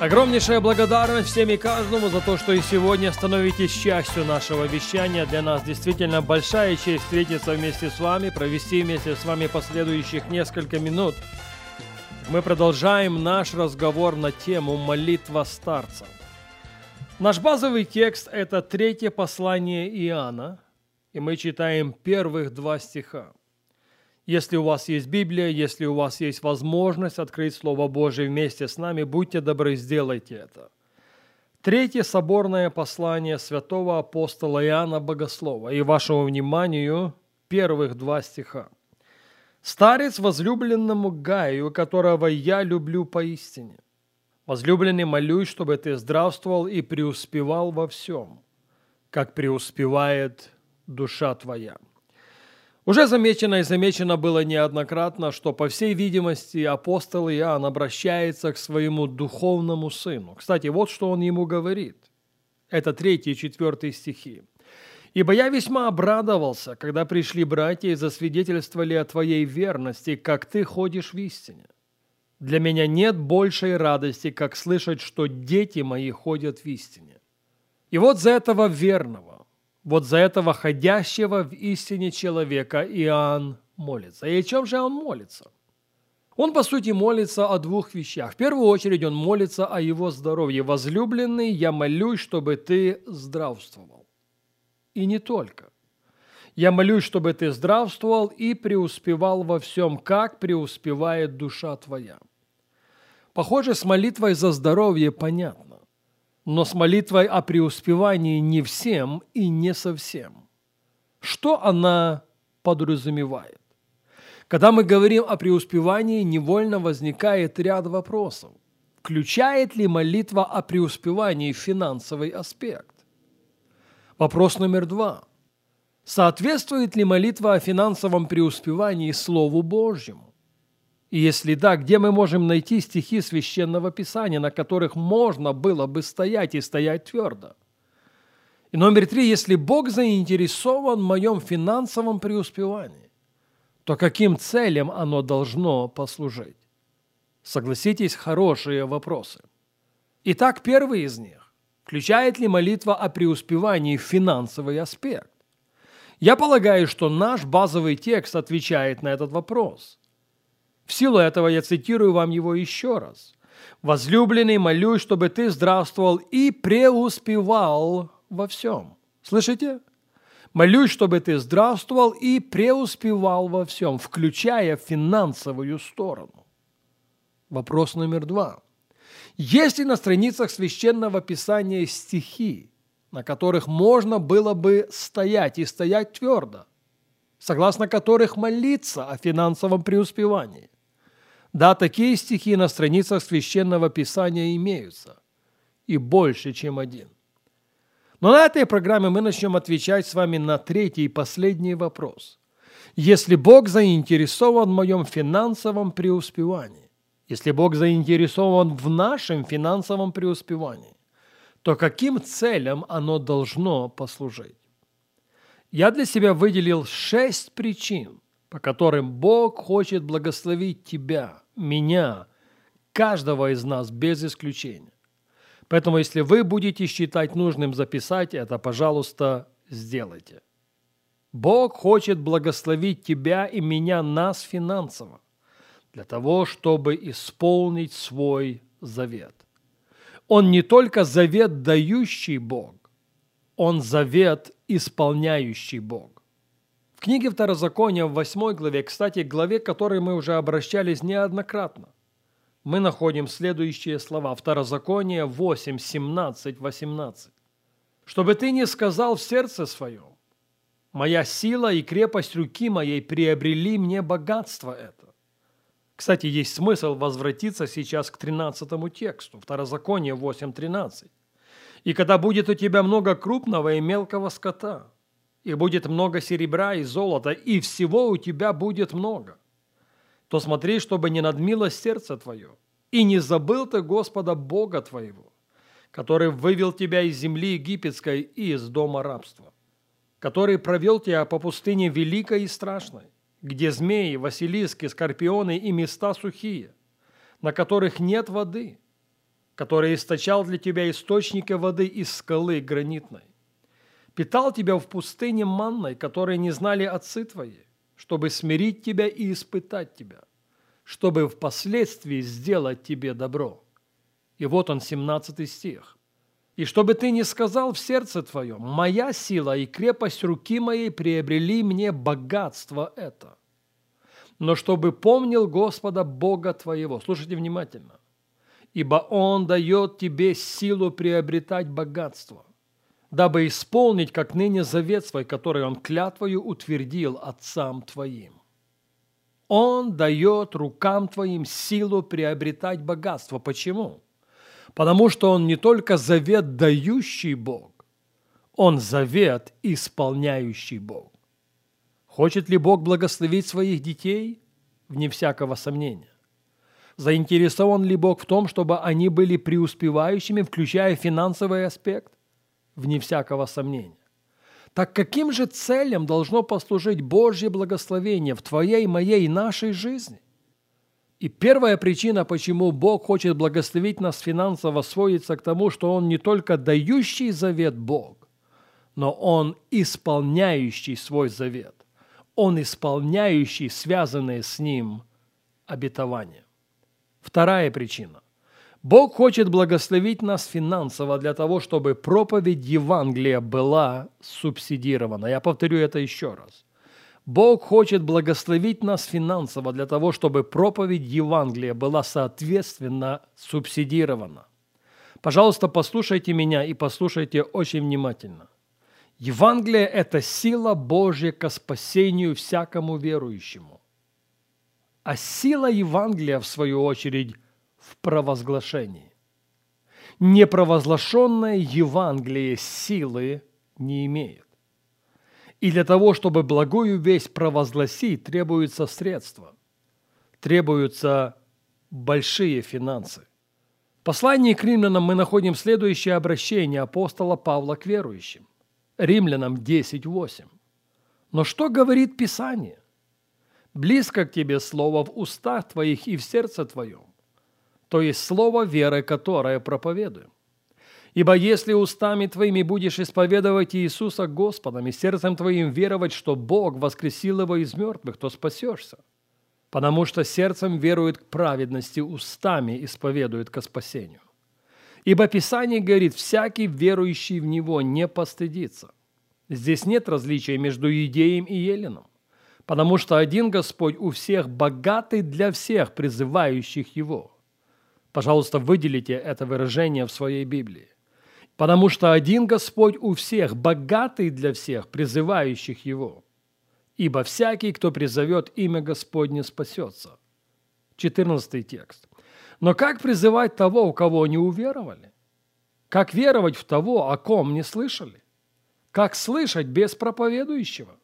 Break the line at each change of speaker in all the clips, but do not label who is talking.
Огромнейшая благодарность всем и каждому за то, что и сегодня становитесь частью нашего вещания. Для нас действительно большая честь встретиться вместе с вами, провести вместе с вами последующих несколько минут. Мы продолжаем наш разговор на тему «Молитва старца». Наш базовый текст – это третье послание Иоанна, и мы читаем первых два стиха. Если у вас есть Библия, если у вас есть возможность открыть Слово Божие вместе с нами, будьте добры, сделайте это. Третье соборное послание святого апостола Иоанна Богослова. И вашему вниманию первых два стиха. «Старец возлюбленному Гаю, которого я люблю поистине. Возлюбленный, молюсь, чтобы ты здравствовал и преуспевал во всем, как преуспевает душа твоя». Уже замечено и замечено было неоднократно, что, по всей видимости, апостол Иоанн обращается к своему духовному сыну. Кстати, вот что он ему говорит. Это третий и четвертый стихи. «Ибо я весьма обрадовался, когда пришли братья и засвидетельствовали о твоей верности, как ты ходишь в истине. Для меня нет большей радости, как слышать, что дети мои ходят в истине. И вот за этого верного, вот за этого ходящего в истине человека Иоанн молится. И о чем же он молится? Он, по сути, молится о двух вещах. В первую очередь он молится о его здоровье. «Возлюбленный, я молюсь, чтобы ты здравствовал». И не только. «Я молюсь, чтобы ты здравствовал и преуспевал во всем, как преуспевает душа твоя». Похоже, с молитвой за здоровье понятно но с молитвой о преуспевании не всем и не совсем. Что она подразумевает? Когда мы говорим о преуспевании, невольно возникает ряд вопросов. Включает ли молитва о преуспевании финансовый аспект? Вопрос номер два. Соответствует ли молитва о финансовом преуспевании Слову Божьему? И если да, где мы можем найти стихи священного писания, на которых можно было бы стоять и стоять твердо? И номер три, если Бог заинтересован в моем финансовом преуспевании, то каким целям оно должно послужить? Согласитесь, хорошие вопросы. Итак, первый из них. Включает ли молитва о преуспевании финансовый аспект? Я полагаю, что наш базовый текст отвечает на этот вопрос – в силу этого я цитирую вам его еще раз. «Возлюбленный, молюсь, чтобы ты здравствовал и преуспевал во всем». Слышите? Молюсь, чтобы ты здравствовал и преуспевал во всем, включая финансовую сторону. Вопрос номер два. Есть ли на страницах Священного Писания стихи, на которых можно было бы стоять и стоять твердо, согласно которых молиться о финансовом преуспевании? Да, такие стихи на страницах Священного Писания имеются. И больше, чем один. Но на этой программе мы начнем отвечать с вами на третий и последний вопрос. Если Бог заинтересован в моем финансовом преуспевании, если Бог заинтересован в нашем финансовом преуспевании, то каким целям оно должно послужить? Я для себя выделил шесть причин, по которым Бог хочет благословить тебя, меня, каждого из нас без исключения. Поэтому, если вы будете считать нужным записать это, пожалуйста, сделайте. Бог хочет благословить тебя и меня, нас финансово, для того, чтобы исполнить свой завет. Он не только завет дающий Бог, он завет исполняющий Бог. В книге Второзакония в 8 главе, кстати, главе, к которой мы уже обращались неоднократно, мы находим следующие слова. Второзаконие 8, 17, 18. «Чтобы ты не сказал в сердце своем, моя сила и крепость руки моей приобрели мне богатство это. Кстати, есть смысл возвратиться сейчас к 13 тексту, Второзаконие 8.13. «И когда будет у тебя много крупного и мелкого скота, и будет много серебра и золота, и всего у тебя будет много, то смотри, чтобы не надмило сердце твое, и не забыл ты Господа Бога твоего, который вывел тебя из земли египетской и из дома рабства, который провел тебя по пустыне великой и страшной, где змеи, василиски, скорпионы и места сухие, на которых нет воды, который источал для тебя источники воды из скалы гранитной. Питал тебя в пустыне манной, которой не знали отцы твои, чтобы смирить тебя и испытать тебя, чтобы впоследствии сделать тебе добро. И вот он, 17 стих. И чтобы ты не сказал в сердце твоем, моя сила и крепость руки моей приобрели мне богатство это. Но чтобы помнил Господа Бога твоего, слушайте внимательно, ибо Он дает тебе силу приобретать богатство, дабы исполнить, как ныне завет свой, который Он клятвою утвердил отцам твоим. Он дает рукам твоим силу приобретать богатство. Почему? Потому что Он не только завет дающий Бог, Он завет исполняющий Бог. Хочет ли Бог благословить своих детей? Вне всякого сомнения. Заинтересован ли Бог в том, чтобы они были преуспевающими, включая финансовый аспект? Вне всякого сомнения. Так каким же целям должно послужить Божье благословение в твоей, моей и нашей жизни? И первая причина, почему Бог хочет благословить нас финансово, сводится к тому, что Он не только дающий завет Бог, но Он исполняющий свой завет. Он исполняющий связанные с Ним обетования. Вторая причина. Бог хочет благословить нас финансово для того, чтобы проповедь Евангелия была субсидирована. Я повторю это еще раз. Бог хочет благословить нас финансово для того, чтобы проповедь Евангелия была соответственно субсидирована. Пожалуйста, послушайте меня и послушайте очень внимательно. Евангелие – это сила Божья ко спасению всякому верующему. А сила Евангелия, в свою очередь, в провозглашении. Непровозглашенное Евангелие силы не имеет. И для того, чтобы благую весть провозгласить, требуются средства, требуются большие финансы. В послании к римлянам мы находим следующее обращение апостола Павла к верующим. Римлянам 10.8. Но что говорит Писание? Близко к тебе слово в устах твоих и в сердце твоем, то есть слово веры, которое проповедуем. Ибо если устами твоими будешь исповедовать Иисуса Господом и сердцем твоим веровать, что Бог воскресил его из мертвых, то спасешься. Потому что сердцем верует к праведности, устами исповедует ко спасению. Ибо Писание говорит, всякий верующий в Него не постыдится. Здесь нет различия между Иудеем и Еленом, потому что один Господь у всех богатый для всех, призывающих Его. Пожалуйста, выделите это выражение в своей Библии. Потому что один Господь у всех, богатый для всех, призывающих Его. Ибо всякий, кто призовет имя Господне, спасется. 14 текст. Но как призывать того, у кого не уверовали? Как веровать в того, о ком не слышали? Как слышать без проповедующего?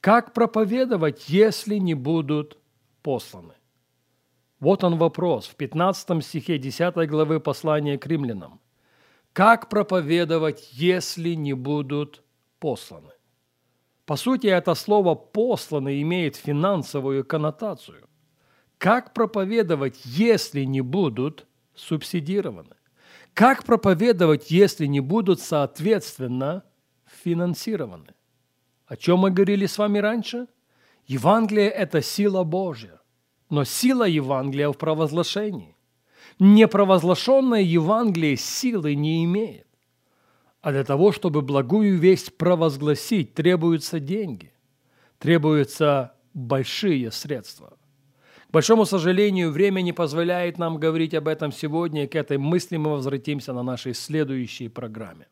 Как проповедовать, если не будут посланы? Вот он вопрос в 15 стихе 10 главы послания к римлянам. Как проповедовать, если не будут посланы? По сути, это слово «посланы» имеет финансовую коннотацию. Как проповедовать, если не будут субсидированы? Как проповедовать, если не будут, соответственно, финансированы? О чем мы говорили с вами раньше? Евангелие – это сила Божья, но сила Евангелия в провозглашении. Непровозглашенное Евангелие силы не имеет. А для того, чтобы благую весть провозгласить, требуются деньги, требуются большие средства – к большому сожалению, время не позволяет нам говорить об этом сегодня, и к этой мысли мы возвратимся на нашей следующей программе.